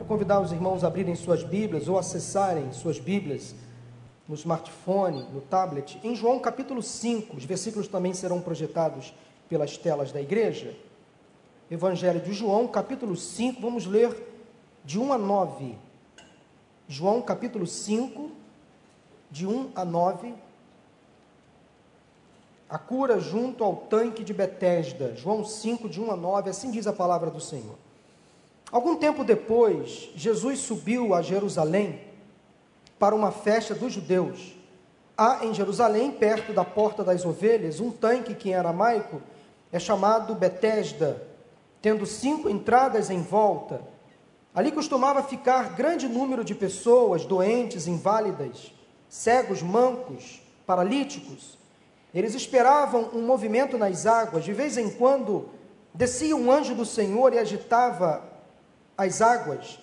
Quero convidar os irmãos a abrirem suas Bíblias ou acessarem suas Bíblias no smartphone, no tablet, em João capítulo 5. Os versículos também serão projetados pelas telas da igreja. Evangelho de João, capítulo 5, vamos ler de 1 a 9. João, capítulo 5, de 1 a 9. A cura junto ao tanque de Betesda. João 5, de 1 a 9, assim diz a palavra do Senhor. Algum tempo depois, Jesus subiu a Jerusalém para uma festa dos judeus. Há em Jerusalém, perto da Porta das Ovelhas, um tanque que em aramaico é chamado Betesda, tendo cinco entradas em volta. Ali costumava ficar grande número de pessoas doentes, inválidas, cegos, mancos, paralíticos. Eles esperavam um movimento nas águas. De vez em quando descia um anjo do Senhor e agitava as águas.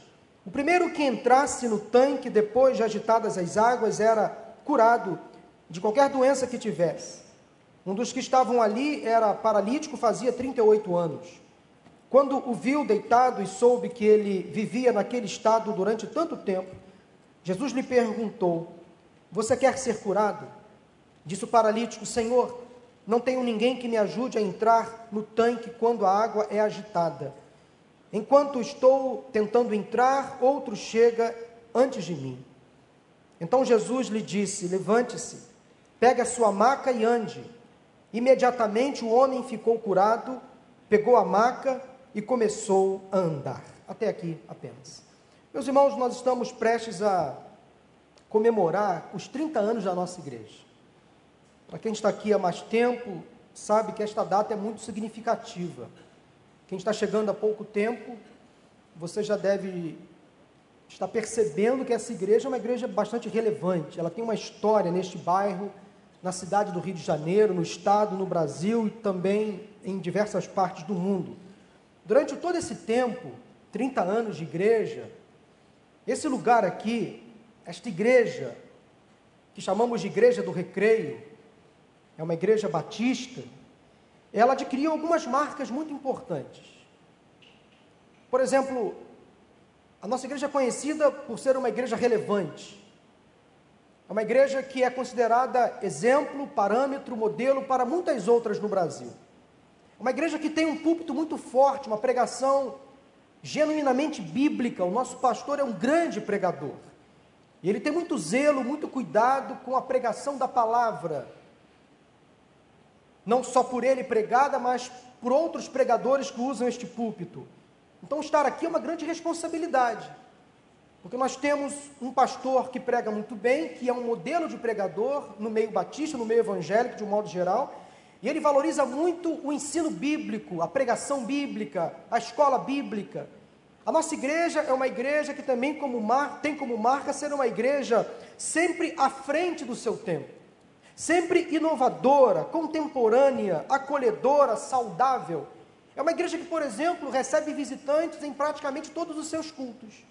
O primeiro que entrasse no tanque depois de agitadas as águas era curado de qualquer doença que tivesse. Um dos que estavam ali era paralítico, fazia 38 anos. Quando o viu deitado e soube que ele vivia naquele estado durante tanto tempo, Jesus lhe perguntou: Você quer ser curado? Disse o paralítico: Senhor, não tenho ninguém que me ajude a entrar no tanque quando a água é agitada. Enquanto estou tentando entrar, outro chega antes de mim. Então Jesus lhe disse: Levante-se, pegue a sua maca e ande. Imediatamente o homem ficou curado, pegou a maca e começou a andar. Até aqui apenas. Meus irmãos, nós estamos prestes a comemorar os 30 anos da nossa igreja. Para quem está aqui há mais tempo, sabe que esta data é muito significativa. Quem está chegando há pouco tempo, você já deve estar percebendo que essa igreja é uma igreja bastante relevante. Ela tem uma história neste bairro, na cidade do Rio de Janeiro, no estado, no Brasil e também em diversas partes do mundo. Durante todo esse tempo, 30 anos de igreja, esse lugar aqui, esta igreja, que chamamos de Igreja do Recreio, é uma igreja batista, ela adquiriu algumas marcas muito importantes. Por exemplo, a nossa igreja é conhecida por ser uma igreja relevante. É uma igreja que é considerada exemplo, parâmetro, modelo para muitas outras no Brasil. É uma igreja que tem um púlpito muito forte, uma pregação genuinamente bíblica. O nosso pastor é um grande pregador. E ele tem muito zelo, muito cuidado com a pregação da palavra não só por ele pregada, mas por outros pregadores que usam este púlpito. Então, estar aqui é uma grande responsabilidade, porque nós temos um pastor que prega muito bem, que é um modelo de pregador no meio batista, no meio evangélico, de um modo geral, e ele valoriza muito o ensino bíblico, a pregação bíblica, a escola bíblica. A nossa igreja é uma igreja que também como mar, tem como marca ser uma igreja sempre à frente do seu tempo sempre inovadora, contemporânea, acolhedora, saudável. É uma igreja que, por exemplo, recebe visitantes em praticamente todos os seus cultos.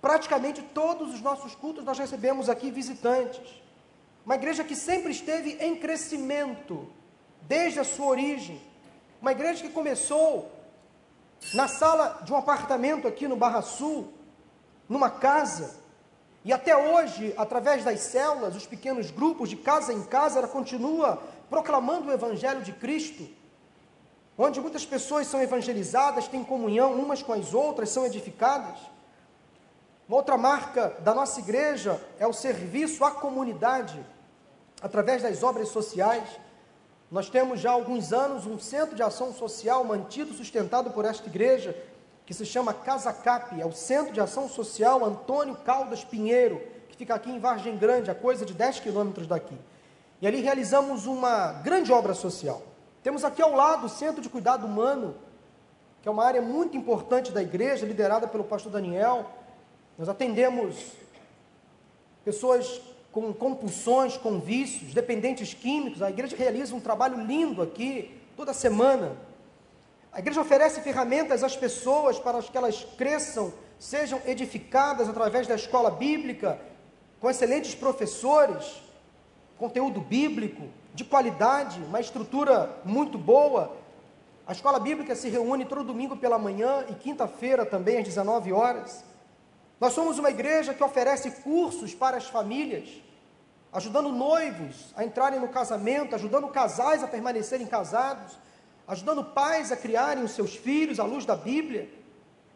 Praticamente todos os nossos cultos nós recebemos aqui visitantes. Uma igreja que sempre esteve em crescimento, desde a sua origem. Uma igreja que começou na sala de um apartamento aqui no Barra Sul, numa casa, e até hoje, através das células, os pequenos grupos, de casa em casa, ela continua proclamando o Evangelho de Cristo, onde muitas pessoas são evangelizadas, têm comunhão umas com as outras, são edificadas. Uma outra marca da nossa igreja é o serviço à comunidade, através das obras sociais. Nós temos já há alguns anos um centro de ação social mantido, sustentado por esta igreja, que se chama Casa Cap, é o Centro de Ação Social Antônio Caldas Pinheiro, que fica aqui em Vargem Grande, a coisa de 10 quilômetros daqui. E ali realizamos uma grande obra social. Temos aqui ao lado o Centro de Cuidado Humano, que é uma área muito importante da igreja, liderada pelo pastor Daniel. Nós atendemos pessoas com compulsões, com vícios, dependentes químicos. A igreja realiza um trabalho lindo aqui, toda semana. A igreja oferece ferramentas às pessoas para que elas cresçam, sejam edificadas através da escola bíblica, com excelentes professores, conteúdo bíblico de qualidade, uma estrutura muito boa. A escola bíblica se reúne todo domingo pela manhã e quinta-feira também às 19 horas. Nós somos uma igreja que oferece cursos para as famílias, ajudando noivos a entrarem no casamento, ajudando casais a permanecerem casados, ajudando pais a criarem os seus filhos à luz da Bíblia.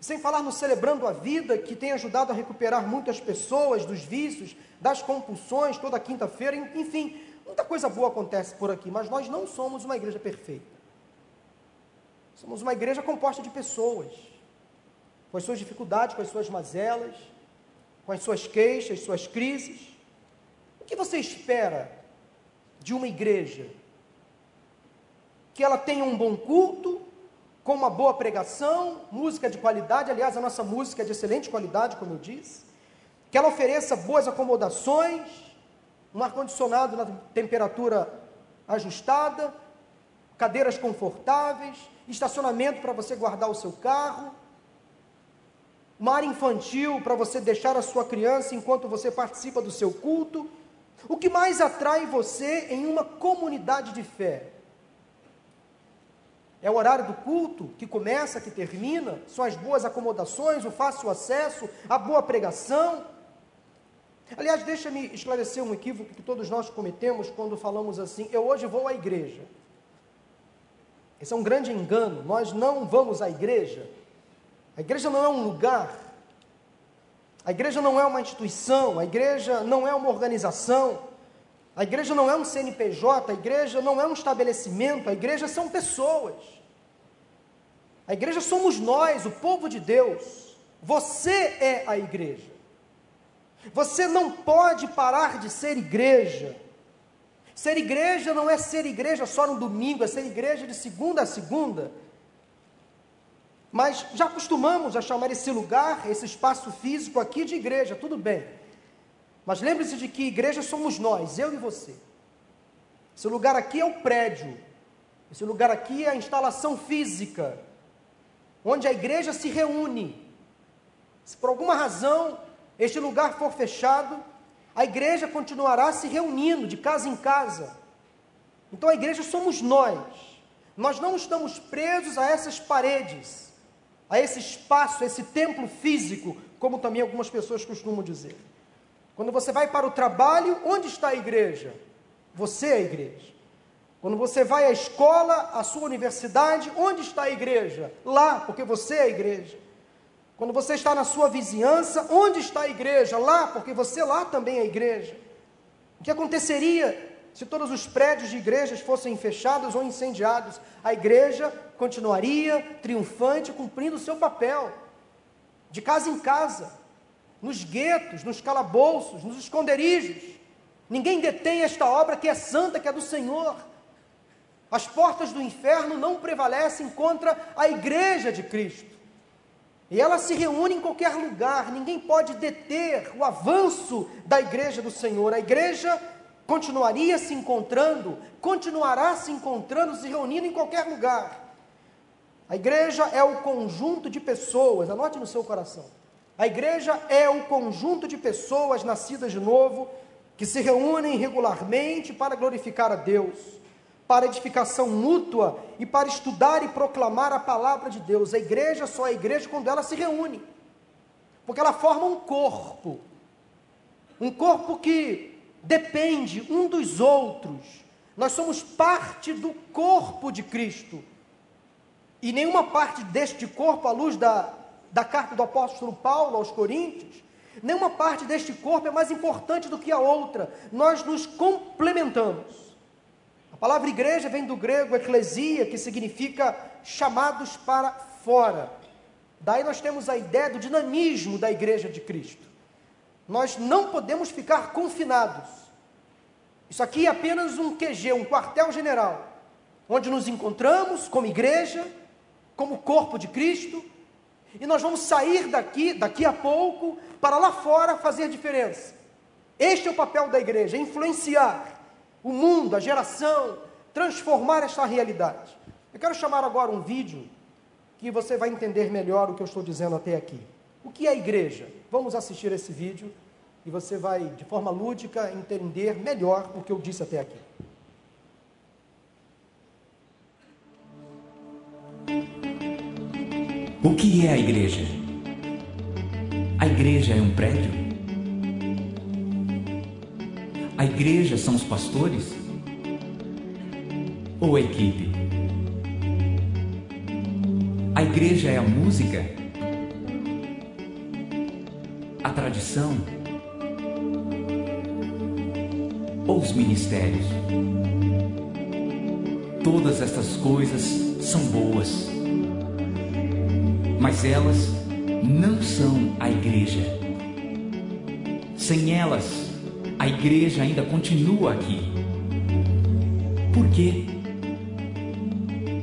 Sem falar no Celebrando a Vida, que tem ajudado a recuperar muitas pessoas dos vícios, das compulsões, toda quinta-feira, enfim, muita coisa boa acontece por aqui, mas nós não somos uma igreja perfeita. Somos uma igreja composta de pessoas, com as suas dificuldades, com as suas mazelas, com as suas queixas, suas crises. O que você espera de uma igreja? Que ela tenha um bom culto, com uma boa pregação, música de qualidade, aliás, a nossa música é de excelente qualidade, como eu disse, que ela ofereça boas acomodações, um ar-condicionado na temperatura ajustada, cadeiras confortáveis, estacionamento para você guardar o seu carro, área infantil para você deixar a sua criança enquanto você participa do seu culto. O que mais atrai você em uma comunidade de fé? É o horário do culto, que começa, que termina, são as boas acomodações, o fácil acesso, a boa pregação. Aliás, deixa-me esclarecer um equívoco que todos nós cometemos quando falamos assim: eu hoje vou à igreja. Esse é um grande engano. Nós não vamos à igreja. A igreja não é um lugar. A igreja não é uma instituição. A igreja não é uma organização. A igreja não é um CNPJ, a igreja não é um estabelecimento, a igreja são pessoas. A igreja somos nós, o povo de Deus. Você é a igreja. Você não pode parar de ser igreja. Ser igreja não é ser igreja só no domingo, é ser igreja de segunda a segunda. Mas já acostumamos a chamar esse lugar, esse espaço físico aqui de igreja, tudo bem. Mas lembre-se de que igreja somos nós, eu e você. Esse lugar aqui é o prédio, esse lugar aqui é a instalação física, onde a igreja se reúne. Se por alguma razão este lugar for fechado, a igreja continuará se reunindo de casa em casa. Então a igreja somos nós. Nós não estamos presos a essas paredes, a esse espaço, a esse templo físico, como também algumas pessoas costumam dizer. Quando você vai para o trabalho, onde está a igreja? Você é a igreja. Quando você vai à escola, à sua universidade, onde está a igreja? Lá, porque você é a igreja. Quando você está na sua vizinhança, onde está a igreja? Lá, porque você lá também é a igreja. O que aconteceria se todos os prédios de igrejas fossem fechados ou incendiados? A igreja continuaria triunfante, cumprindo o seu papel, de casa em casa nos guetos, nos calabouços, nos esconderijos. Ninguém detém esta obra que é santa, que é do Senhor. As portas do inferno não prevalecem contra a igreja de Cristo. E ela se reúne em qualquer lugar, ninguém pode deter o avanço da igreja do Senhor. A igreja continuaria se encontrando, continuará se encontrando, se reunindo em qualquer lugar. A igreja é o conjunto de pessoas, anote no seu coração a igreja é o conjunto de pessoas nascidas de novo que se reúnem regularmente para glorificar a Deus, para edificação mútua e para estudar e proclamar a palavra de Deus. A igreja só é igreja quando ela se reúne, porque ela forma um corpo, um corpo que depende um dos outros. Nós somos parte do corpo de Cristo. E nenhuma parte deste corpo, à luz da da carta do apóstolo Paulo aos Coríntios, nenhuma parte deste corpo é mais importante do que a outra, nós nos complementamos. A palavra igreja vem do grego eclesia, que significa chamados para fora. Daí nós temos a ideia do dinamismo da igreja de Cristo. Nós não podemos ficar confinados. Isso aqui é apenas um QG, um quartel-general, onde nos encontramos como igreja, como corpo de Cristo, e nós vamos sair daqui, daqui a pouco, para lá fora fazer diferença. Este é o papel da igreja: influenciar o mundo, a geração, transformar esta realidade. Eu quero chamar agora um vídeo que você vai entender melhor o que eu estou dizendo até aqui. O que é igreja? Vamos assistir esse vídeo e você vai, de forma lúdica, entender melhor o que eu disse até aqui. O que é a igreja? A igreja é um prédio? A igreja são os pastores? Ou a equipe? A igreja é a música? A tradição? Ou os ministérios? Todas estas coisas são boas, mas elas não são a igreja. Sem elas, a igreja ainda continua aqui. Por quê?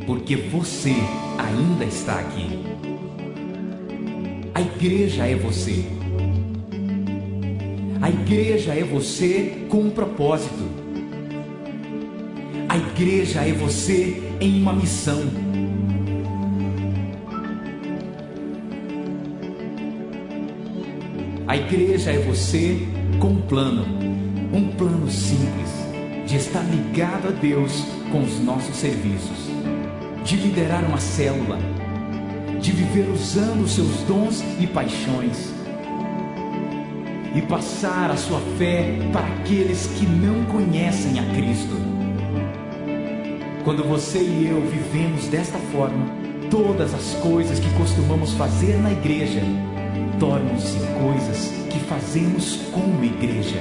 Porque você ainda está aqui. A igreja é você. A igreja é você com um propósito. A igreja é você em uma missão. A igreja é você com um plano, um plano simples de estar ligado a Deus com os nossos serviços de liderar uma célula, de viver usando os seus dons e paixões e passar a sua fé para aqueles que não conhecem a Cristo. Quando você e eu vivemos desta forma, todas as coisas que costumamos fazer na igreja tornam-se coisas que fazemos como igreja.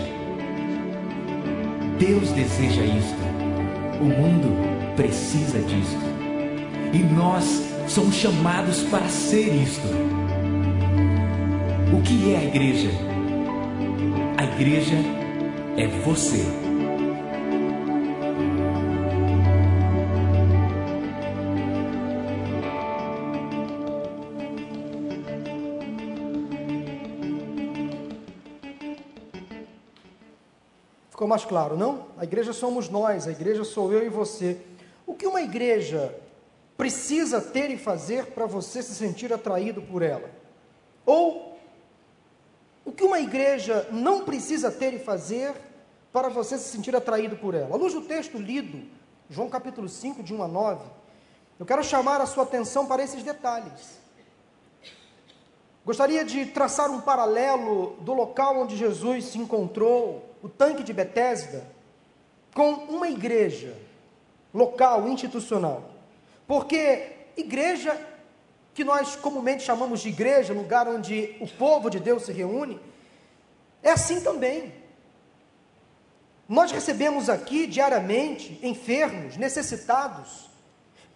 Deus deseja isto. O mundo precisa disto. E nós somos chamados para ser isto. O que é a igreja? A igreja é você. Ficou mais claro, não? A igreja somos nós, a igreja sou eu e você. O que uma igreja precisa ter e fazer para você se sentir atraído por ela? Ou o que uma igreja não precisa ter e fazer para você se sentir atraído por ela? À luz do texto lido, João capítulo 5, de 1 a 9, eu quero chamar a sua atenção para esses detalhes. Gostaria de traçar um paralelo do local onde Jesus se encontrou, o tanque de Betesda, com uma igreja local, institucional. Porque igreja, que nós comumente chamamos de igreja, lugar onde o povo de Deus se reúne, é assim também. Nós recebemos aqui diariamente enfermos, necessitados,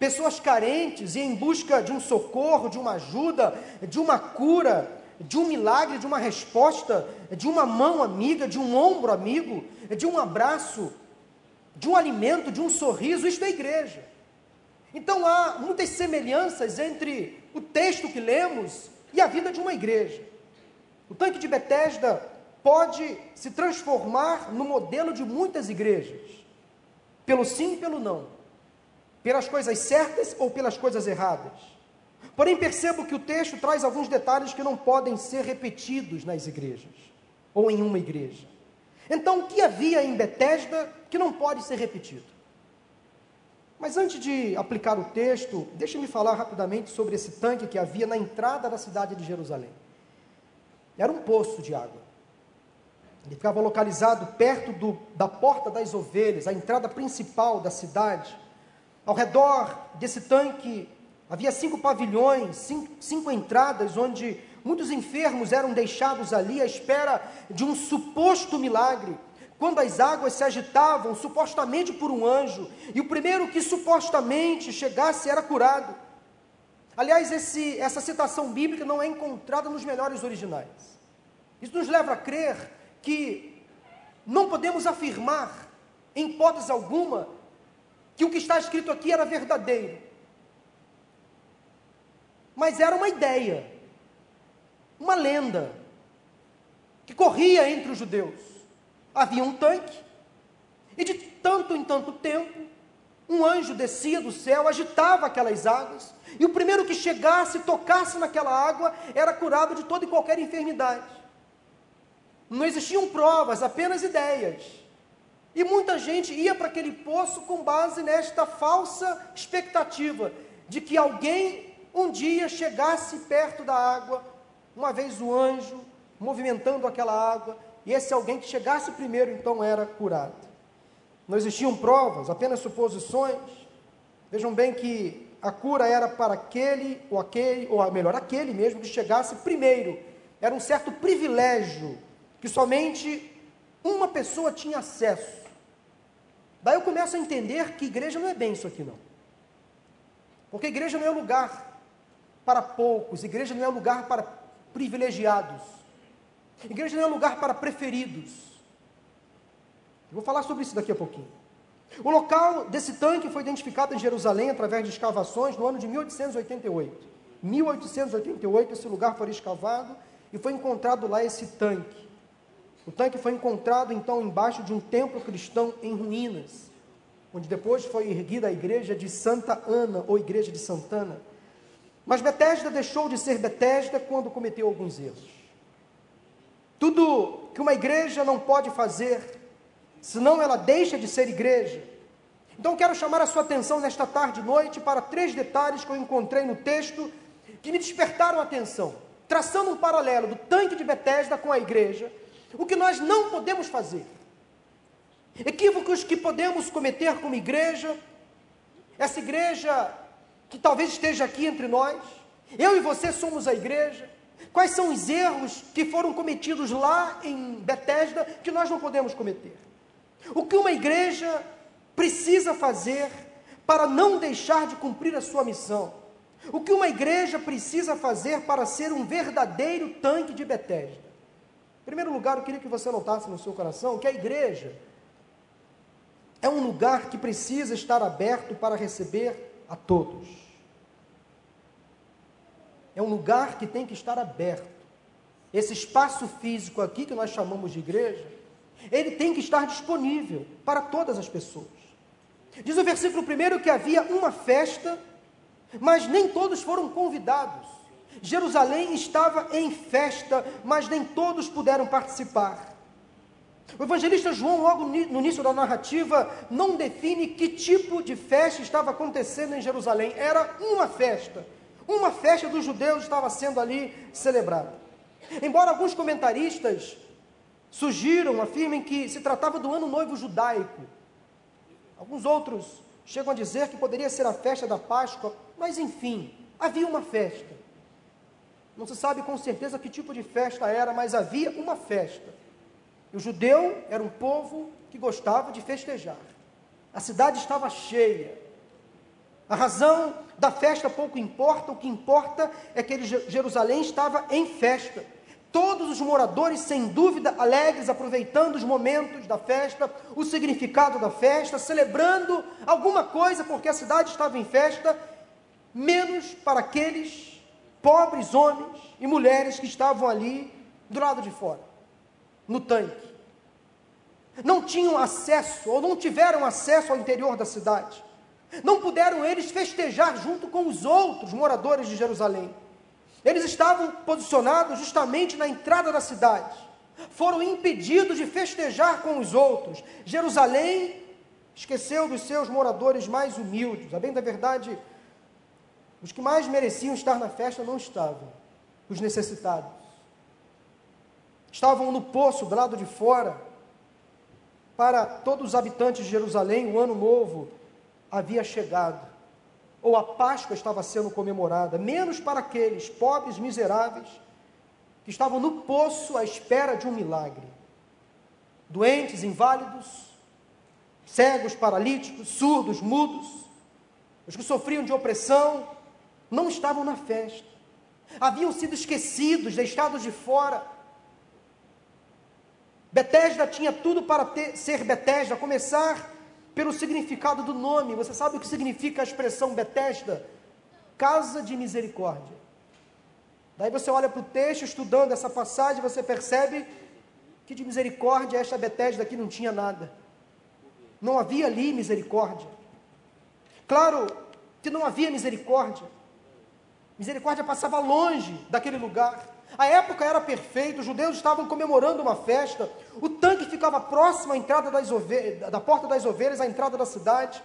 pessoas carentes e em busca de um socorro, de uma ajuda, de uma cura, de um milagre, de uma resposta, de uma mão amiga, de um ombro amigo, de um abraço, de um alimento, de um sorriso. Isto é igreja. Então há muitas semelhanças entre o texto que lemos e a vida de uma igreja. O tanque de Betesda pode se transformar no modelo de muitas igrejas, pelo sim e pelo não, pelas coisas certas ou pelas coisas erradas. Porém, percebo que o texto traz alguns detalhes que não podem ser repetidos nas igrejas ou em uma igreja. Então, o que havia em Betesda que não pode ser repetido? Mas antes de aplicar o texto, deixe-me falar rapidamente sobre esse tanque que havia na entrada da cidade de Jerusalém. Era um poço de água. Ele ficava localizado perto do, da Porta das Ovelhas, a entrada principal da cidade. Ao redor desse tanque havia cinco pavilhões, cinco, cinco entradas, onde muitos enfermos eram deixados ali à espera de um suposto milagre quando as águas se agitavam, supostamente por um anjo, e o primeiro que supostamente chegasse era curado. Aliás, esse, essa citação bíblica não é encontrada nos melhores originais. Isso nos leva a crer que não podemos afirmar, em hipótese alguma, que o que está escrito aqui era verdadeiro. Mas era uma ideia, uma lenda, que corria entre os judeus. Havia um tanque, e de tanto em tanto tempo, um anjo descia do céu, agitava aquelas águas, e o primeiro que chegasse, tocasse naquela água, era curado de toda e qualquer enfermidade. Não existiam provas, apenas ideias. E muita gente ia para aquele poço com base nesta falsa expectativa de que alguém um dia chegasse perto da água, uma vez o anjo movimentando aquela água, e esse alguém que chegasse primeiro então era curado. Não existiam provas, apenas suposições. Vejam bem que a cura era para aquele ou aquele, ou melhor, aquele mesmo que chegasse primeiro. Era um certo privilégio que somente uma pessoa tinha acesso. Daí eu começo a entender que igreja não é bem isso aqui não. Porque igreja não é lugar para poucos, igreja não é lugar para privilegiados. Igreja não é lugar para preferidos. Eu vou falar sobre isso daqui a pouquinho. O local desse tanque foi identificado em Jerusalém através de escavações no ano de 1888. 1888 esse lugar foi escavado e foi encontrado lá esse tanque. O tanque foi encontrado então embaixo de um templo cristão em ruínas, onde depois foi erguida a igreja de Santa Ana ou igreja de Santana. Mas Betesda deixou de ser Betesda quando cometeu alguns erros. Tudo que uma igreja não pode fazer, senão ela deixa de ser igreja. Então quero chamar a sua atenção nesta tarde e noite para três detalhes que eu encontrei no texto que me despertaram a atenção, traçando um paralelo do tanque de Betesda com a igreja, o que nós não podemos fazer. Equívocos que podemos cometer como igreja, essa igreja que talvez esteja aqui entre nós, eu e você somos a igreja, Quais são os erros que foram cometidos lá em Betesda que nós não podemos cometer? O que uma igreja precisa fazer para não deixar de cumprir a sua missão? O que uma igreja precisa fazer para ser um verdadeiro tanque de Betesda? Em primeiro lugar, eu queria que você notasse no seu coração que a igreja é um lugar que precisa estar aberto para receber a todos. É um lugar que tem que estar aberto. Esse espaço físico aqui, que nós chamamos de igreja, ele tem que estar disponível para todas as pessoas. Diz o versículo primeiro que havia uma festa, mas nem todos foram convidados. Jerusalém estava em festa, mas nem todos puderam participar. O evangelista João, logo no início da narrativa, não define que tipo de festa estava acontecendo em Jerusalém. Era uma festa, uma festa dos judeus estava sendo ali celebrada. Embora alguns comentaristas sugiram, afirmem que se tratava do ano noivo judaico, alguns outros chegam a dizer que poderia ser a festa da Páscoa, mas enfim, havia uma festa. Não se sabe com certeza que tipo de festa era, mas havia uma festa. E o judeu era um povo que gostava de festejar. A cidade estava cheia, a razão da festa pouco importa, o que importa é que Jerusalém estava em festa. Todos os moradores, sem dúvida, alegres, aproveitando os momentos da festa, o significado da festa, celebrando alguma coisa, porque a cidade estava em festa, menos para aqueles pobres homens e mulheres que estavam ali do lado de fora, no tanque. Não tinham acesso, ou não tiveram acesso ao interior da cidade. Não puderam eles festejar junto com os outros moradores de Jerusalém. Eles estavam posicionados justamente na entrada da cidade. Foram impedidos de festejar com os outros. Jerusalém esqueceu dos seus moradores mais humildes. A bem da verdade, os que mais mereciam estar na festa não estavam, os necessitados. Estavam no poço do lado de fora. Para todos os habitantes de Jerusalém, o ano novo havia chegado, ou a Páscoa estava sendo comemorada, menos para aqueles pobres miseráveis que estavam no poço à espera de um milagre. Doentes, inválidos, cegos, paralíticos, surdos, mudos, os que sofriam de opressão, não estavam na festa. Haviam sido esquecidos, deixados de fora. Betesda tinha tudo para ter, ser Betesda, começar pelo significado do nome. Você sabe o que significa a expressão Betesda? Casa de misericórdia. Daí você olha para o texto, estudando essa passagem, você percebe que de misericórdia esta Betesda aqui não tinha nada. Não havia ali misericórdia. Claro que não havia misericórdia. Misericórdia passava longe daquele lugar. A época era perfeita, os judeus estavam comemorando uma festa, o tanque ficava próximo à entrada das da porta das ovelhas, à entrada da cidade.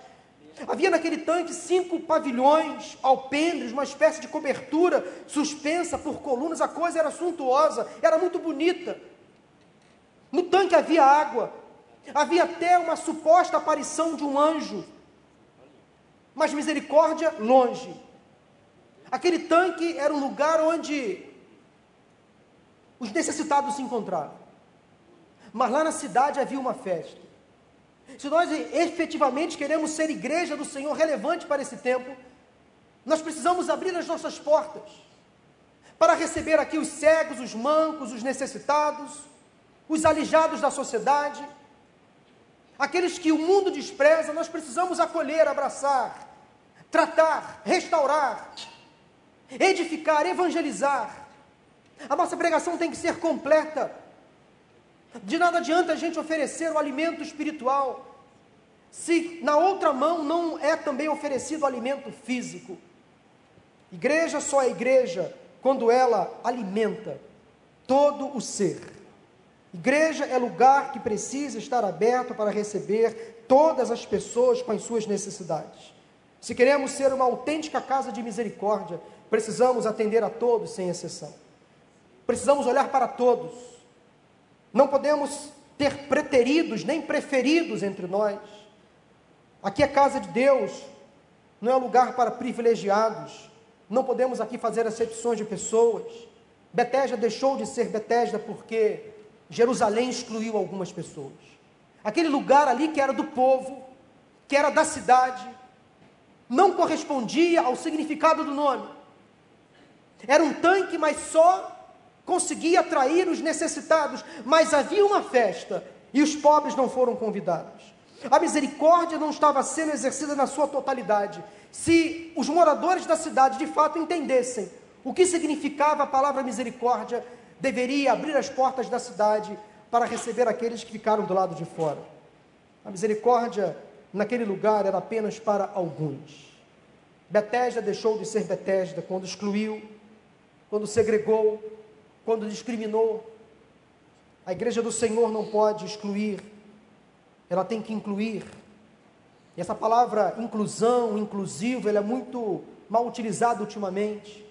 Havia naquele tanque cinco pavilhões, alpendres, uma espécie de cobertura suspensa por colunas. A coisa era suntuosa, era muito bonita. No tanque havia água, havia até uma suposta aparição de um anjo, mas misericórdia longe. Aquele tanque era um lugar onde os necessitados se encontravam. Mas lá na cidade havia uma festa. Se nós efetivamente queremos ser igreja do Senhor relevante para esse tempo, nós precisamos abrir as nossas portas para receber aqui os cegos, os mancos, os necessitados, os alijados da sociedade, aqueles que o mundo despreza, nós precisamos acolher, abraçar, tratar, restaurar, edificar, evangelizar. A nossa pregação tem que ser completa. De nada adianta a gente oferecer o alimento espiritual, se na outra mão não é também oferecido o alimento físico. Igreja só é igreja quando ela alimenta todo o ser. Igreja é lugar que precisa estar aberto para receber todas as pessoas com as suas necessidades. Se queremos ser uma autêntica casa de misericórdia, precisamos atender a todos sem exceção. Precisamos olhar para todos. Não podemos ter preteridos nem preferidos entre nós. Aqui é casa de Deus, não é lugar para privilegiados. Não podemos aqui fazer acepções de pessoas. Betesda deixou de ser Betesda porque Jerusalém excluiu algumas pessoas. Aquele lugar ali que era do povo, que era da cidade, não correspondia ao significado do nome. Era um tanque, mas só conseguia atrair os necessitados. Mas havia uma festa e os pobres não foram convidados. A misericórdia não estava sendo exercida na sua totalidade. Se os moradores da cidade de fato entendessem o que significava a palavra misericórdia, deveria abrir as portas da cidade para receber aqueles que ficaram do lado de fora. A misericórdia naquele lugar era apenas para alguns. Betesda deixou de ser Betesda quando excluiu, quando segregou, quando discriminou. A igreja do Senhor não pode excluir, ela tem que incluir. E essa palavra inclusão, inclusivo, ela é muito mal utilizada ultimamente.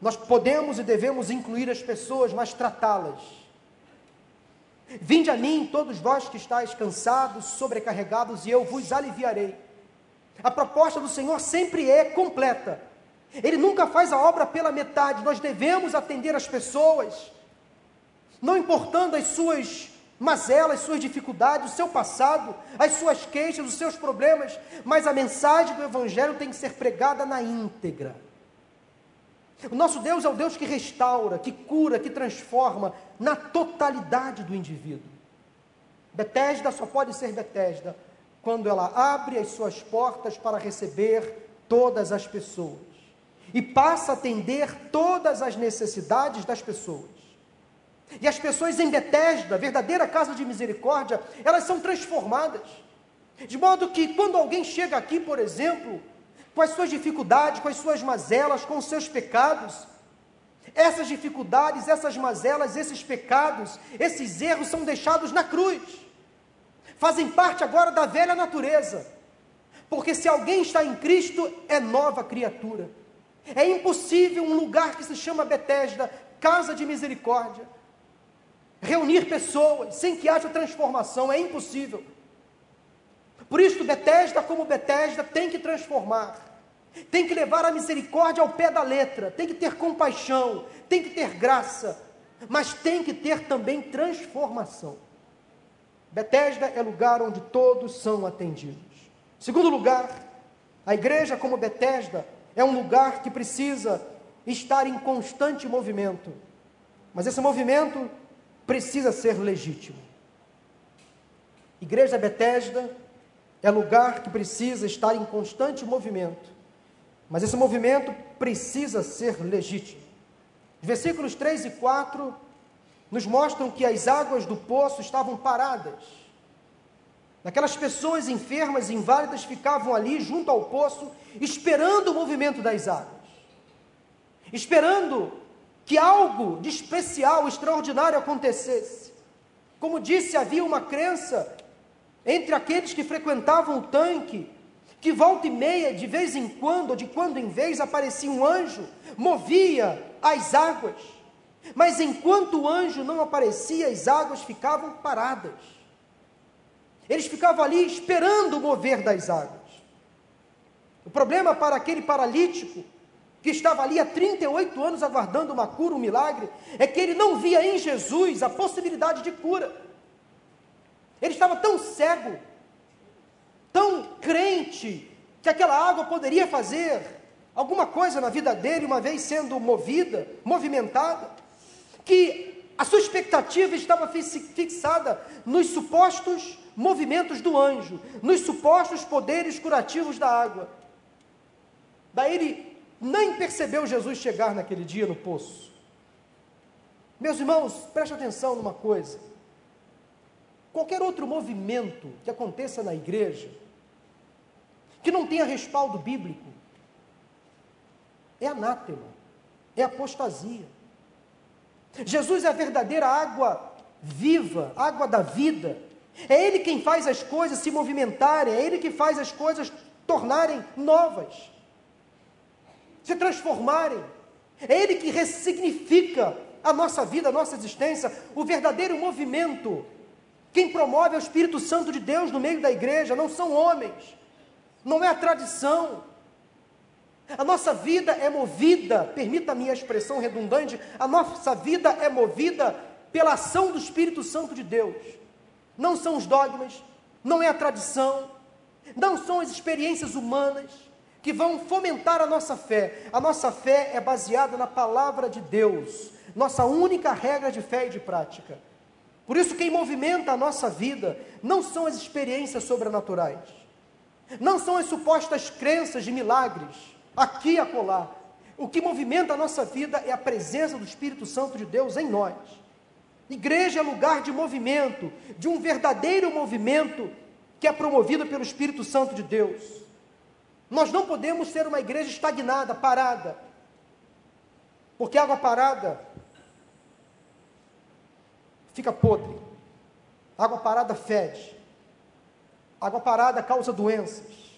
Nós podemos e devemos incluir as pessoas, mas tratá-las. Vinde a mim, todos vós que estáis cansados, sobrecarregados, e eu vos aliviarei. A proposta do Senhor sempre é completa. Ele nunca faz a obra pela metade. Nós devemos atender as pessoas, não importando as suas mazelas, as suas dificuldades, o seu passado, as suas queixas, os seus problemas, mas a mensagem do Evangelho tem que ser pregada na íntegra. O nosso Deus é o Deus que restaura, que cura, que transforma na totalidade do indivíduo. Betesda só pode ser Betesda quando ela abre as suas portas para receber todas as pessoas e passa a atender todas as necessidades das pessoas. E as pessoas em Betesda, verdadeira casa de misericórdia, elas são transformadas. De modo que quando alguém chega aqui, por exemplo, com as suas dificuldades, com as suas mazelas, com os seus pecados, essas dificuldades, essas mazelas, esses pecados, esses erros são deixados na cruz. Fazem parte agora da velha natureza. Porque se alguém está em Cristo, é nova criatura. É impossível um lugar que se chama Betesda, casa de misericórdia, reunir pessoas sem que haja transformação, é impossível. Por isso, Betesda, como Betesda, tem que transformar, tem que levar a misericórdia ao pé da letra, tem que ter compaixão, tem que ter graça, mas tem que ter também transformação. Betesda é lugar onde todos são atendidos. Segundo lugar, a igreja como Betesda é um lugar que precisa estar em constante movimento. Mas esse movimento precisa ser legítimo. Igreja Betesda é lugar que precisa estar em constante movimento. Mas esse movimento precisa ser legítimo. Os versículos 3 e 4 nos mostram que as águas do poço estavam paradas. Aquelas pessoas enfermas, inválidas, ficavam ali junto ao poço, esperando o movimento das águas, esperando que algo de especial, extraordinário acontecesse. Como disse, havia uma crença entre aqueles que frequentavam o tanque que volta e meia, de vez em quando, ou de quando em vez, aparecia um anjo, movia as águas. Mas enquanto o anjo não aparecia, as águas ficavam paradas. Eles ficavam ali esperando o mover das águas. O problema para aquele paralítico, que estava ali há 38 anos aguardando uma cura, um milagre, é que ele não via em Jesus a possibilidade de cura. Ele estava tão cego, tão crente, que aquela água poderia fazer alguma coisa na vida dele, uma vez sendo movida, movimentada, que a sua expectativa estava fixada nos supostos movimentos do anjo, nos supostos poderes curativos da água. Daí ele nem percebeu Jesus chegar naquele dia no poço. Meus irmãos, preste atenção numa coisa. Qualquer outro movimento que aconteça na igreja, que não tenha respaldo bíblico, é anátema, é apostasia. Jesus é a verdadeira água viva, água da vida. É Ele quem faz as coisas se movimentarem, é Ele que faz as coisas tornarem novas, se transformarem. É Ele que ressignifica a nossa vida, a nossa existência, o verdadeiro movimento. Quem promove é o Espírito Santo de Deus no meio da igreja, não são homens, não é a tradição, a nossa vida é movida, permita-me a expressão redundante, a nossa vida é movida pela ação do Espírito Santo de Deus. Não são os dogmas, não é a tradição, não são as experiências humanas que vão fomentar a nossa fé. A nossa fé é baseada na palavra de Deus, nossa única regra de fé e de prática. Por isso, quem movimenta a nossa vida não são as experiências sobrenaturais, não são as supostas crenças de milagres, aqui e acolá. O que movimenta a nossa vida é a presença do Espírito Santo de Deus em nós. Igreja é lugar de movimento, de um verdadeiro movimento que é promovido pelo Espírito Santo de Deus. Nós não podemos ser uma igreja estagnada, parada, porque água parada fica podre, água parada fede, água parada causa doenças.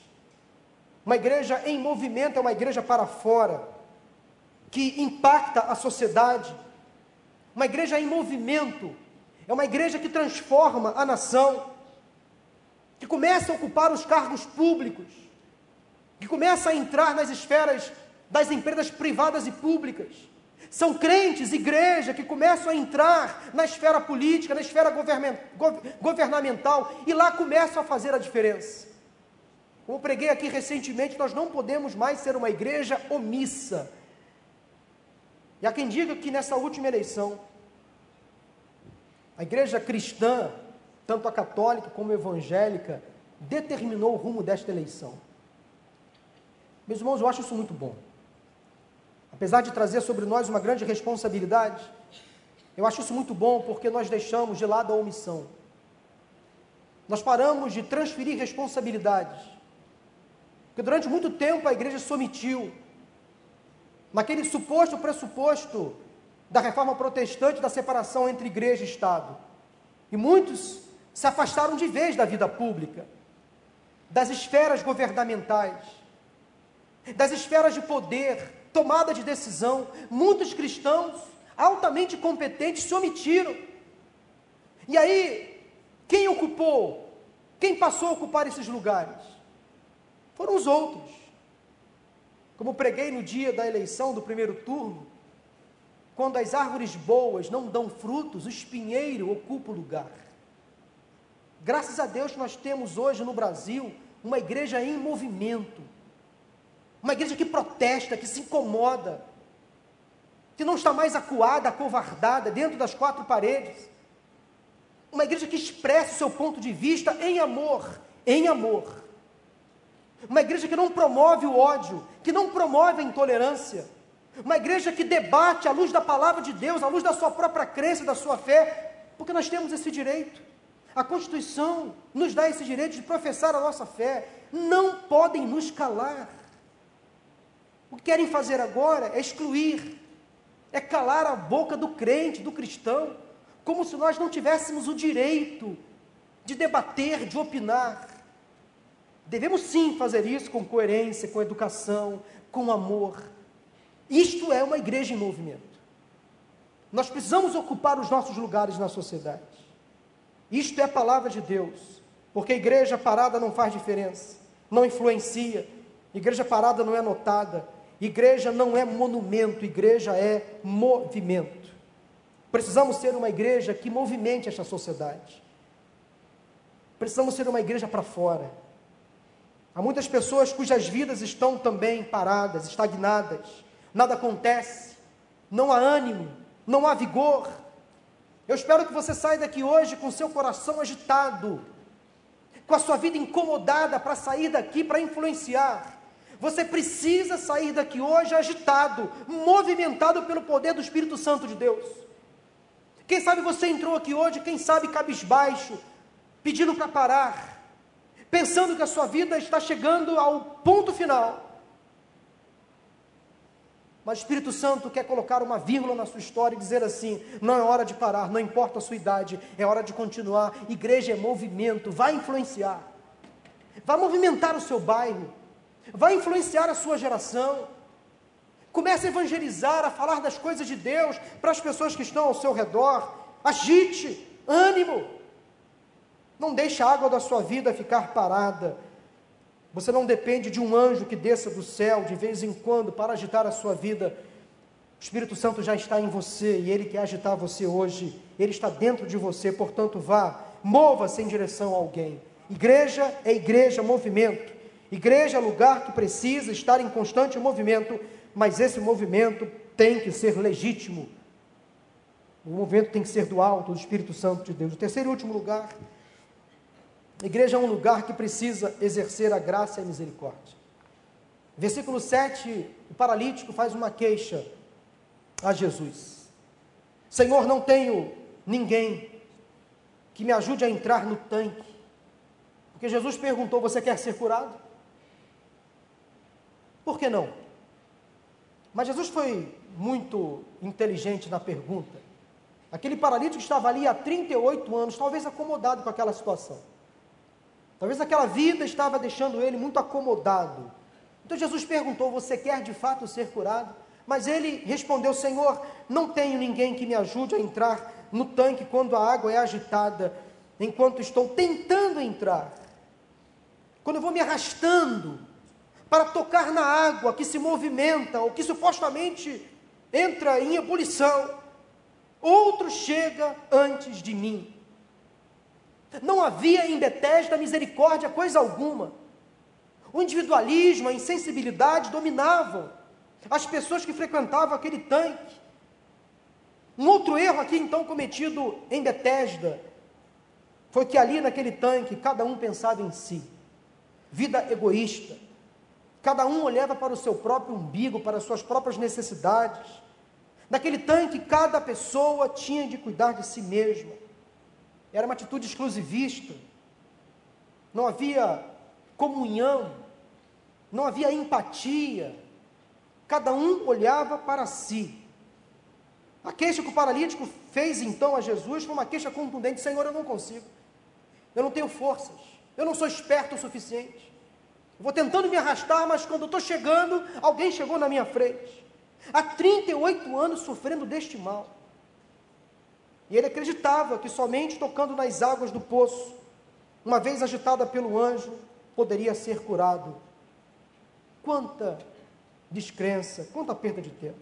Uma igreja em movimento é uma igreja para fora, que impacta a sociedade. Uma igreja em movimento é uma igreja que transforma a nação, que começa a ocupar os cargos públicos, que começa a entrar nas esferas das empresas privadas e públicas. São crentes, igreja, que começam a entrar na esfera política, na esfera governamental, e lá começam a fazer a diferença. Como preguei aqui recentemente, nós não podemos mais ser uma igreja omissa. E há quem diga que nessa última eleição, a igreja cristã, tanto a católica como a evangélica, determinou o rumo desta eleição. Meus irmãos, eu acho isso muito bom. Apesar de trazer sobre nós uma grande responsabilidade, eu acho isso muito bom porque nós deixamos de lado a omissão. Nós paramos de transferir responsabilidades porque durante muito tempo a igreja se omitiu naquele suposto pressuposto da reforma protestante da separação entre igreja e Estado. E muitos se afastaram de vez da vida pública, das esferas governamentais, das esferas de poder, tomada de decisão. Muitos cristãos altamente competentes se omitiram. E aí, quem ocupou? Quem passou a ocupar esses lugares? Foram os outros. Como preguei no dia da eleição do primeiro turno, quando as árvores boas não dão frutos, o espinheiro ocupa o lugar. Graças a Deus nós temos hoje no Brasil uma igreja em movimento. Uma igreja que protesta, que se incomoda, que não está mais acuada, acovardada dentro das quatro paredes. Uma igreja que expressa o seu ponto de vista em amor, em amor. Uma igreja que não promove o ódio, que não promove a intolerância. Uma igreja que debate à luz da palavra de Deus, à luz da sua própria crença, da sua fé, porque nós temos esse direito. A Constituição nos dá esse direito de professar a nossa fé. Não podem nos calar. O que querem fazer agora é excluir, é calar a boca do crente, do cristão, como se nós não tivéssemos o direito de debater, de opinar. Devemos sim fazer isso com coerência, com educação, com amor. Isto é uma igreja em movimento. Nós precisamos ocupar os nossos lugares na sociedade. Isto é a palavra de Deus, porque a igreja parada não faz diferença, não influencia, igreja parada não é notada, igreja não é monumento, igreja é movimento. Precisamos ser uma igreja que movimente esta sociedade. Precisamos ser uma igreja para fora. Há muitas pessoas cujas vidas estão também paradas, estagnadas, nada acontece, não há ânimo, não há vigor. Eu espero que você saia daqui hoje com seu coração agitado, com a sua vida incomodada para sair daqui para influenciar. Você precisa sair daqui hoje agitado, movimentado pelo poder do Espírito Santo de Deus. Quem sabe você entrou aqui hoje, quem sabe cabisbaixo, pedindo para parar, pensando que a sua vida está chegando ao ponto final. Mas o Espírito Santo quer colocar uma vírgula na sua história e dizer assim: não é hora de parar, não importa a sua idade, é hora de continuar. Igreja é movimento, vai influenciar, vai movimentar o seu bairro, vai influenciar a sua geração. Comece a evangelizar, a falar das coisas de Deus para as pessoas que estão ao seu redor. Agite, ânimo. Não deixe a água da sua vida ficar parada. Você não depende de um anjo que desça do céu de vez em quando para agitar a sua vida. O Espírito Santo já está em você e ele quer agitar você hoje. Ele está dentro de você, portanto, vá, mova-se em direção a alguém. Igreja é igreja, movimento. Igreja é lugar que precisa estar em constante movimento mas esse movimento tem que ser legítimo. O movimento tem que ser do alto, do Espírito Santo de Deus. O terceiro e último lugar, a igreja é um lugar que precisa exercer a graça e a misericórdia. Versículo 7, o paralítico faz uma queixa a Jesus: Senhor, não tenho ninguém que me ajude a entrar no tanque. Porque Jesus perguntou: Você quer ser curado? Por que não? Mas Jesus foi muito inteligente na pergunta. Aquele paralítico estava ali há 38 anos, talvez acomodado com aquela situação. Talvez aquela vida estava deixando ele muito acomodado. Então Jesus perguntou: Você quer de fato ser curado? Mas ele respondeu: Senhor, não tenho ninguém que me ajude a entrar no tanque quando a água é agitada, enquanto estou tentando entrar. Quando eu vou me arrastando, para tocar na água que se movimenta ou que supostamente entra em ebulição. Outro chega antes de mim. Não havia em Betesda misericórdia coisa alguma. O individualismo, a insensibilidade dominavam as pessoas que frequentavam aquele tanque. Um outro erro aqui então cometido em Betesda foi que ali naquele tanque cada um pensava em si. Vida egoísta, Cada um olhava para o seu próprio umbigo, para as suas próprias necessidades. Naquele tanque, cada pessoa tinha de cuidar de si mesma. Era uma atitude exclusivista. Não havia comunhão, não havia empatia. Cada um olhava para si. A queixa que o paralítico fez então a Jesus foi uma queixa contundente: Senhor, eu não consigo, eu não tenho forças, eu não sou esperto o suficiente. Vou tentando me arrastar, mas quando estou chegando, alguém chegou na minha frente. Há 38 anos sofrendo deste mal. E ele acreditava que somente tocando nas águas do poço, uma vez agitada pelo anjo, poderia ser curado. Quanta descrença, quanta perda de tempo.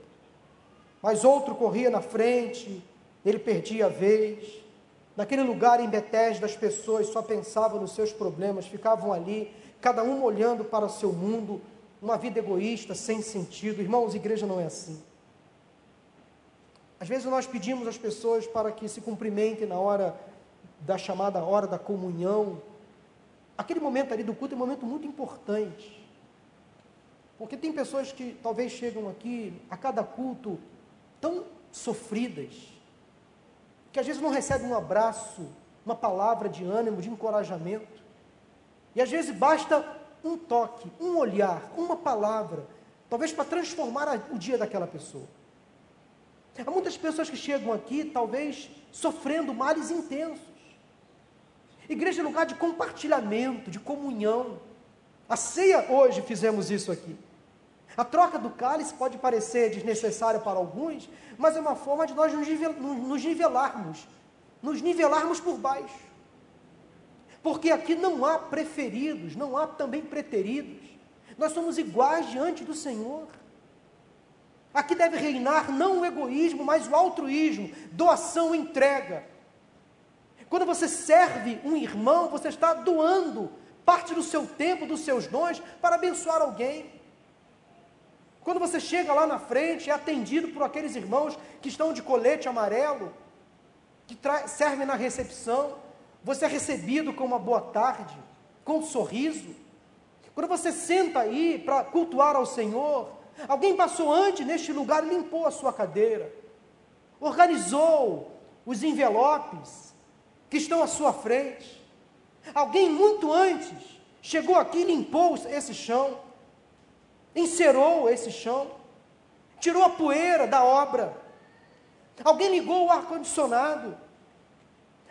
Mas outro corria na frente, ele perdia a vez. Naquele lugar em Betesda, as pessoas só pensavam nos seus problemas, ficavam ali cada um olhando para o seu mundo, uma vida egoísta, sem sentido. Irmãos, igreja não é assim. Às vezes nós pedimos às pessoas para que se cumprimentem na hora da chamada hora da comunhão. Aquele momento ali do culto é um momento muito importante. Porque tem pessoas que talvez chegam aqui a cada culto tão sofridas, que às vezes não recebem um abraço, uma palavra de ânimo, de encorajamento. E às vezes basta um toque, um olhar, uma palavra, talvez para transformar o dia daquela pessoa. Há muitas pessoas que chegam aqui, talvez sofrendo males intensos. Igreja é lugar de compartilhamento, de comunhão. A ceia hoje fizemos isso aqui. A troca do cálice pode parecer desnecessária para alguns, mas é uma forma de nós nos nivelarmos, nos nivelarmos por baixo. Porque aqui não há preferidos, não há também preteridos. Nós somos iguais diante do Senhor. Aqui deve reinar não o egoísmo, mas o altruísmo, doação, entrega. Quando você serve um irmão, você está doando parte do seu tempo, dos seus dons, para abençoar alguém. Quando você chega lá na frente, é atendido por aqueles irmãos que estão de colete amarelo, que servem na recepção, você é recebido com uma boa tarde, com um sorriso. Quando você senta aí para cultuar ao Senhor, alguém passou antes neste lugar e limpou a sua cadeira, organizou os envelopes que estão à sua frente. Alguém muito antes chegou aqui e limpou esse chão, encerou esse chão, tirou a poeira da obra. Alguém ligou o ar-condicionado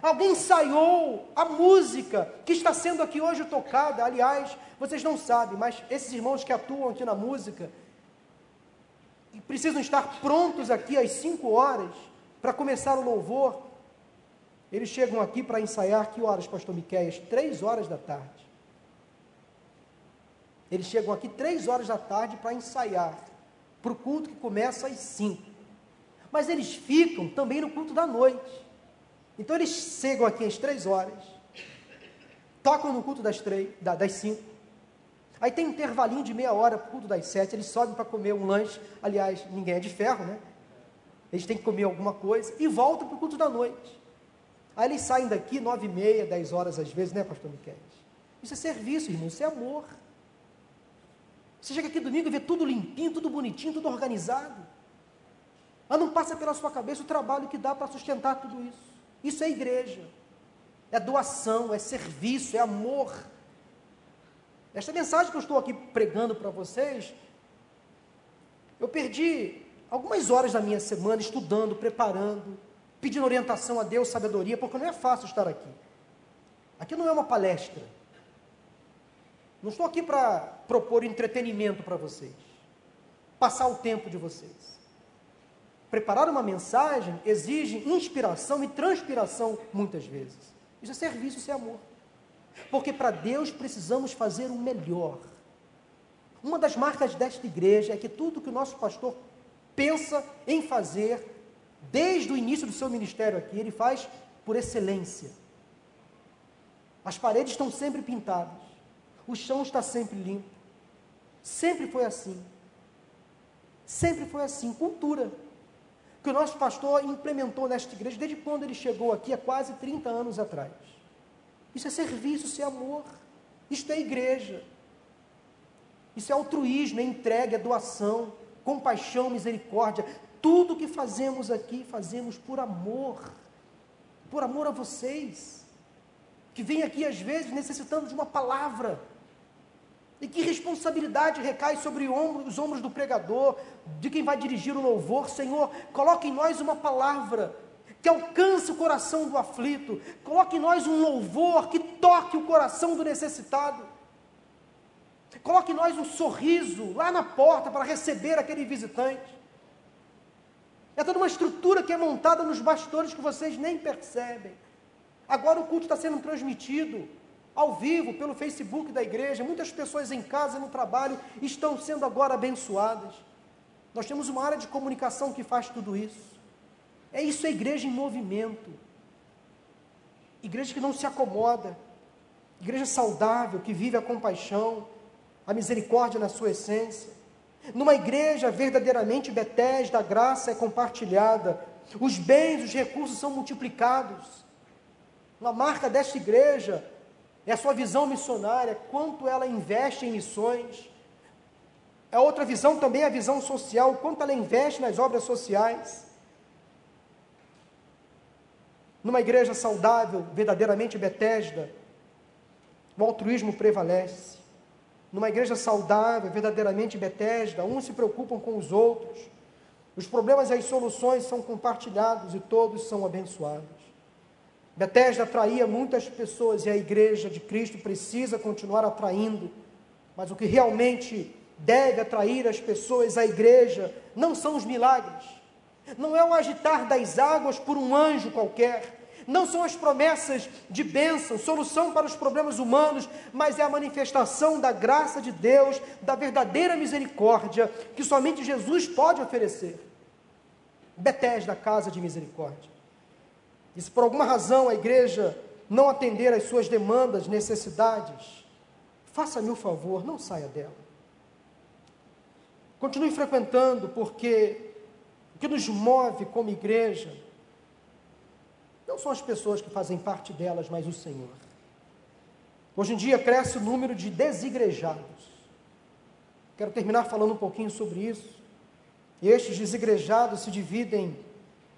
Alguém ensaiou a música que está sendo aqui hoje tocada. Aliás, vocês não sabem, mas esses irmãos que atuam aqui na música e precisam estar prontos aqui às 5 horas para começar o louvor. Eles chegam aqui para ensaiar que horas, pastor Miqueias? Três horas da tarde. Eles chegam aqui três horas da tarde para ensaiar para o culto que começa às 5. Mas eles ficam também no culto da noite. Então eles chegam aqui às três horas, tocam no culto das, três, das cinco, aí tem um intervalinho de meia hora culto das sete, eles sobem para comer um lanche, aliás, ninguém é de ferro, né? Eles têm que comer alguma coisa e voltam para o culto da noite. Aí eles saem daqui nove e meia, dez horas às vezes, né, pastor Miquel? Isso é serviço, irmão, isso é amor. Você chega aqui domingo e vê tudo limpinho, tudo bonitinho, tudo organizado. Mas não passa pela sua cabeça o trabalho que dá para sustentar tudo isso. Isso é igreja. É doação, é serviço, é amor. Esta mensagem que eu estou aqui pregando para vocês, eu perdi algumas horas da minha semana estudando, preparando, pedindo orientação a Deus, sabedoria, porque não é fácil estar aqui. Aqui não é uma palestra. Não estou aqui para propor entretenimento para vocês, passar o tempo de vocês. Preparar uma mensagem exige inspiração e transpiração muitas vezes. Isso é serviço, isso é amor. Porque para Deus precisamos fazer o melhor. Uma das marcas desta igreja é que tudo que o nosso pastor pensa em fazer, desde o início do seu ministério aqui, ele faz por excelência. As paredes estão sempre pintadas, o chão está sempre limpo. Sempre foi assim. Sempre foi assim. Cultura que o nosso pastor implementou nesta igreja desde quando ele chegou aqui há quase 30 anos atrás. Isso é serviço, isso é amor, isto é igreja. Isso é altruísmo, é entrega, é doação, compaixão, misericórdia. Tudo que fazemos aqui, fazemos por amor, por amor a vocês, que vêm aqui às vezes necessitando de uma palavra, e que responsabilidade recai sobre os ombros do pregador, de quem vai dirigir o louvor? Senhor, coloque em nós uma palavra que alcance o coração do aflito, coloque em nós um louvor que toque o coração do necessitado. Coloque em nós um sorriso lá na porta para receber aquele visitante. É toda uma estrutura que é montada nos bastidores que vocês nem percebem. Agora o culto está sendo transmitido ao vivo pelo Facebook da igreja. Muitas pessoas em casa, no trabalho, estão sendo agora abençoadas. Nós temos uma área de comunicação que faz tudo isso. É isso a igreja em movimento. Igreja que não se acomoda. Igreja saudável, que vive a compaixão, a misericórdia na sua essência. Numa igreja verdadeiramente Betesda, a graça é compartilhada, os bens, os recursos são multiplicados. Uma marca desta igreja é a sua visão missionária, quanto ela investe em missões. A outra visão também é a visão social, quanto ela investe nas obras sociais. Numa igreja saudável, verdadeiramente Betesda, o altruísmo prevalece. Numa igreja saudável, verdadeiramente Betesda, uns se preocupam com os outros. Os problemas e as soluções são compartilhados e todos são abençoados. Betesda atraía muitas pessoas e a igreja de Cristo precisa continuar atraindo, Mas o que realmente deve atrair as pessoas à igreja não são os milagres, não é o agitar das águas por um anjo qualquer, não são as promessas de bênção, solução para os problemas humanos, mas é a manifestação da graça de Deus, da verdadeira misericórdia que somente Jesus pode oferecer. Betesda, casa de misericórdia. E se por alguma razão a igreja não atender às suas demandas, necessidades, faça-me o favor, não saia dela. Continue frequentando, porque que nos move como igreja não são as pessoas que fazem parte delas, mas o Senhor. Hoje em dia cresce o número de desigrejados. Quero terminar falando um pouquinho sobre isso. E estes desigrejados se dividem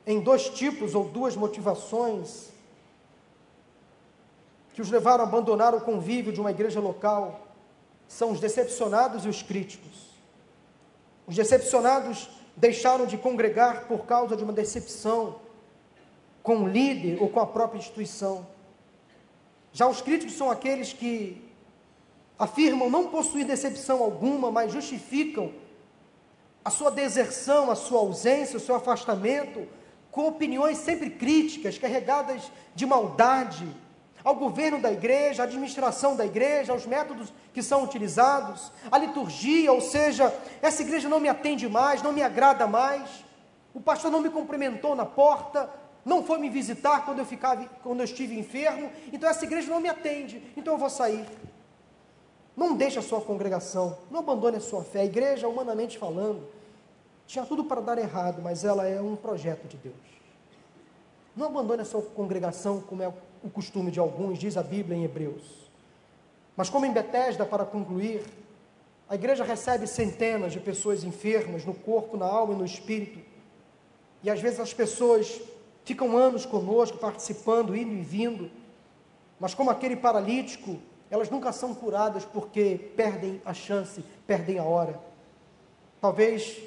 em dois tipos ou duas motivações que os levaram a abandonar o convívio de uma igreja local. São os decepcionados e os críticos. Os decepcionados deixaram de congregar por causa de uma decepção com o líder ou com a própria instituição. Já os críticos são aqueles que afirmam não possuir decepção alguma, mas justificam a sua deserção, a sua ausência, o seu afastamento, com opiniões sempre críticas, carregadas de maldade ao governo da igreja, à administração da igreja, aos métodos que são utilizados, à liturgia, ou seja, essa igreja não me atende mais, não me agrada mais, o pastor não me cumprimentou na porta, não foi me visitar quando eu ficava, quando eu estive enfermo, então essa igreja não me atende, então eu vou sair. Não deixe a sua congregação, não abandone a sua fé. A igreja, humanamente falando, tinha tudo para dar errado, mas ela é um projeto de Deus. Não abandone a sua congregação, como é o costume de alguns, diz a Bíblia em Hebreus. Mas como em Betesda, para concluir, a igreja recebe centenas de pessoas enfermas no corpo, na alma e no espírito. E às vezes as pessoas ficam anos conosco, participando, indo e vindo, mas como aquele paralítico, elas nunca são curadas porque perdem a chance, perdem a hora. Talvez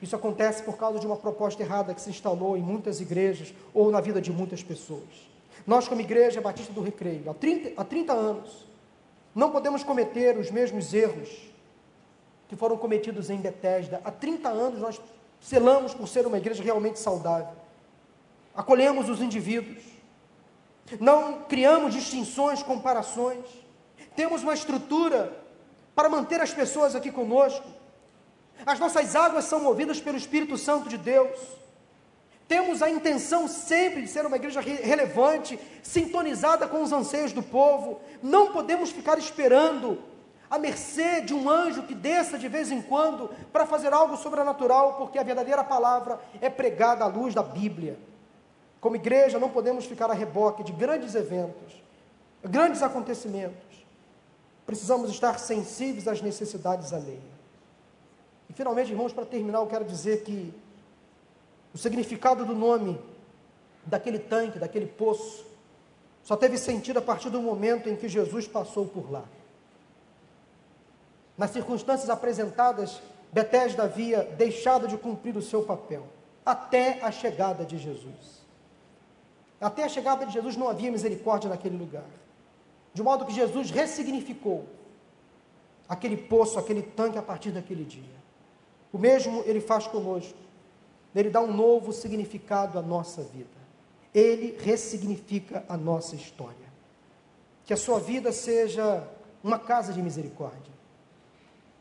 isso acontece por causa de uma proposta errada que se instalou em muitas igrejas ou na vida de muitas pessoas. Nós, como Igreja Batista do Recreio, há 30, há 30 anos, não podemos cometer os mesmos erros que foram cometidos em Betesda. Há 30 anos nós selamos por ser uma igreja realmente saudável acolhemos os indivíduos, não criamos distinções, comparações, temos uma estrutura para manter as pessoas aqui conosco. As nossas águas são movidas pelo Espírito Santo de Deus. Temos a intenção sempre de ser uma igreja relevante, sintonizada com os anseios do povo. Não podemos ficar esperando à mercê de um anjo que desça de vez em quando para fazer algo sobrenatural, porque a verdadeira palavra é pregada à luz da Bíblia. Como igreja, não podemos ficar a reboque de grandes eventos, grandes acontecimentos. Precisamos estar sensíveis às necessidades alheias. E finalmente, irmãos, para terminar, eu quero dizer que o significado do nome daquele tanque, daquele poço, só teve sentido a partir do momento em que Jesus passou por lá. Nas circunstâncias apresentadas, Betesda havia deixado de cumprir o seu papel, até a chegada de Jesus. Até a chegada de Jesus não havia misericórdia naquele lugar. De modo que Jesus ressignificou aquele poço, aquele tanque a partir daquele dia. O mesmo ele faz conosco. Ele dá um novo significado à nossa vida. Ele ressignifica a nossa história. Que a sua vida seja uma casa de misericórdia.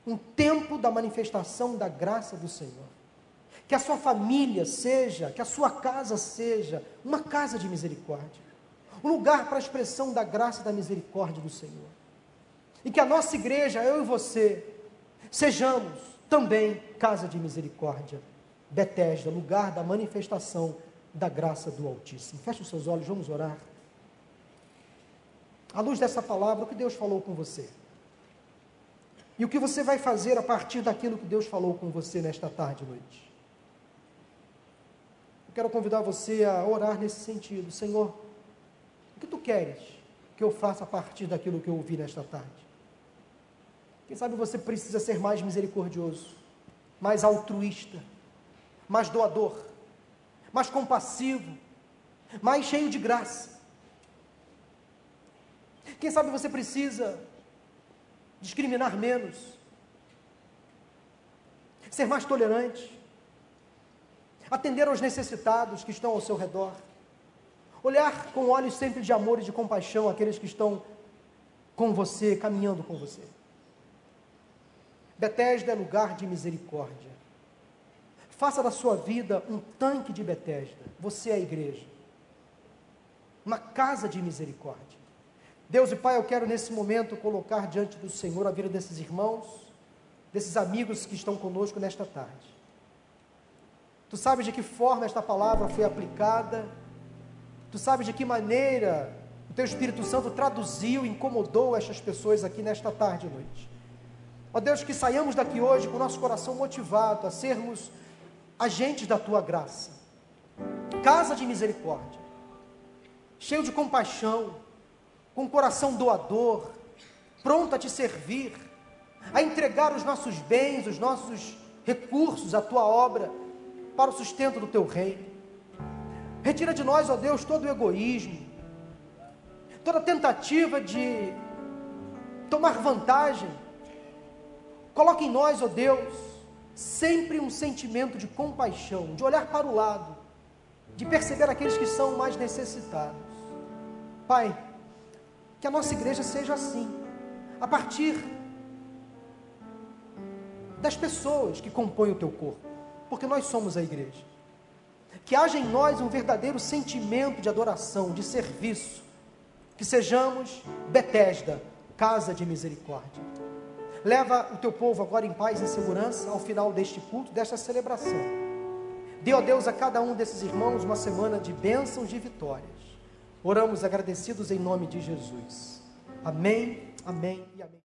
Um tempo da manifestação da graça do Senhor que a sua família seja, que a sua casa seja uma casa de misericórdia, um lugar para a expressão da graça e da misericórdia do Senhor. E que a nossa igreja, eu e você, sejamos também casa de misericórdia, Betesda, lugar da manifestação da graça do Altíssimo. Feche os seus olhos, vamos orar. À luz dessa palavra, o que Deus falou com você? E o que você vai fazer a partir daquilo que Deus falou com você nesta tarde e noite? Eu quero convidar você a orar nesse sentido. Senhor, o que tu queres que eu faça a partir daquilo que eu ouvi nesta tarde? Quem sabe você precisa ser mais misericordioso, mais altruísta, mais doador, mais compassivo, mais cheio de graça. Quem sabe você precisa discriminar menos, ser mais tolerante, atender aos necessitados que estão ao seu redor, olhar com olhos sempre de amor e de compaixão aqueles que estão com você, caminhando com você. Betesda é lugar de misericórdia. Faça da sua vida um tanque de Betesda. Você é a igreja. Uma casa de misericórdia. Deus e Pai, eu quero nesse momento colocar diante do Senhor a vida desses irmãos, desses amigos que estão conosco nesta tarde. Tu sabes de que forma esta palavra foi aplicada, tu sabes de que maneira o Teu Espírito Santo traduziu, incomodou estas pessoas aqui nesta tarde e noite. Ó Deus, que saiamos daqui hoje com o nosso coração motivado a sermos agentes da Tua graça, casa de misericórdia, cheio de compaixão, com coração doador, pronto a te servir, a entregar os nossos bens, os nossos recursos, a tua obra, para o sustento do teu reino. Retira de nós, ó Deus, todo o egoísmo, toda tentativa de tomar vantagem. Coloque em nós, ó Deus, sempre um sentimento de compaixão, de olhar para o lado, de perceber aqueles que são mais necessitados. Pai, que a nossa igreja seja assim, a partir das pessoas que compõem o teu corpo, porque nós somos a igreja. Que haja em nós um verdadeiro sentimento de adoração, de serviço, que sejamos Betesda, casa de misericórdia. Leva o teu povo agora em paz e segurança ao final deste culto, desta celebração. Dê, ó Deus, a cada um desses irmãos uma semana de bênçãos, de vitórias. Oramos agradecidos em nome de Jesus. Amém, amém e amém.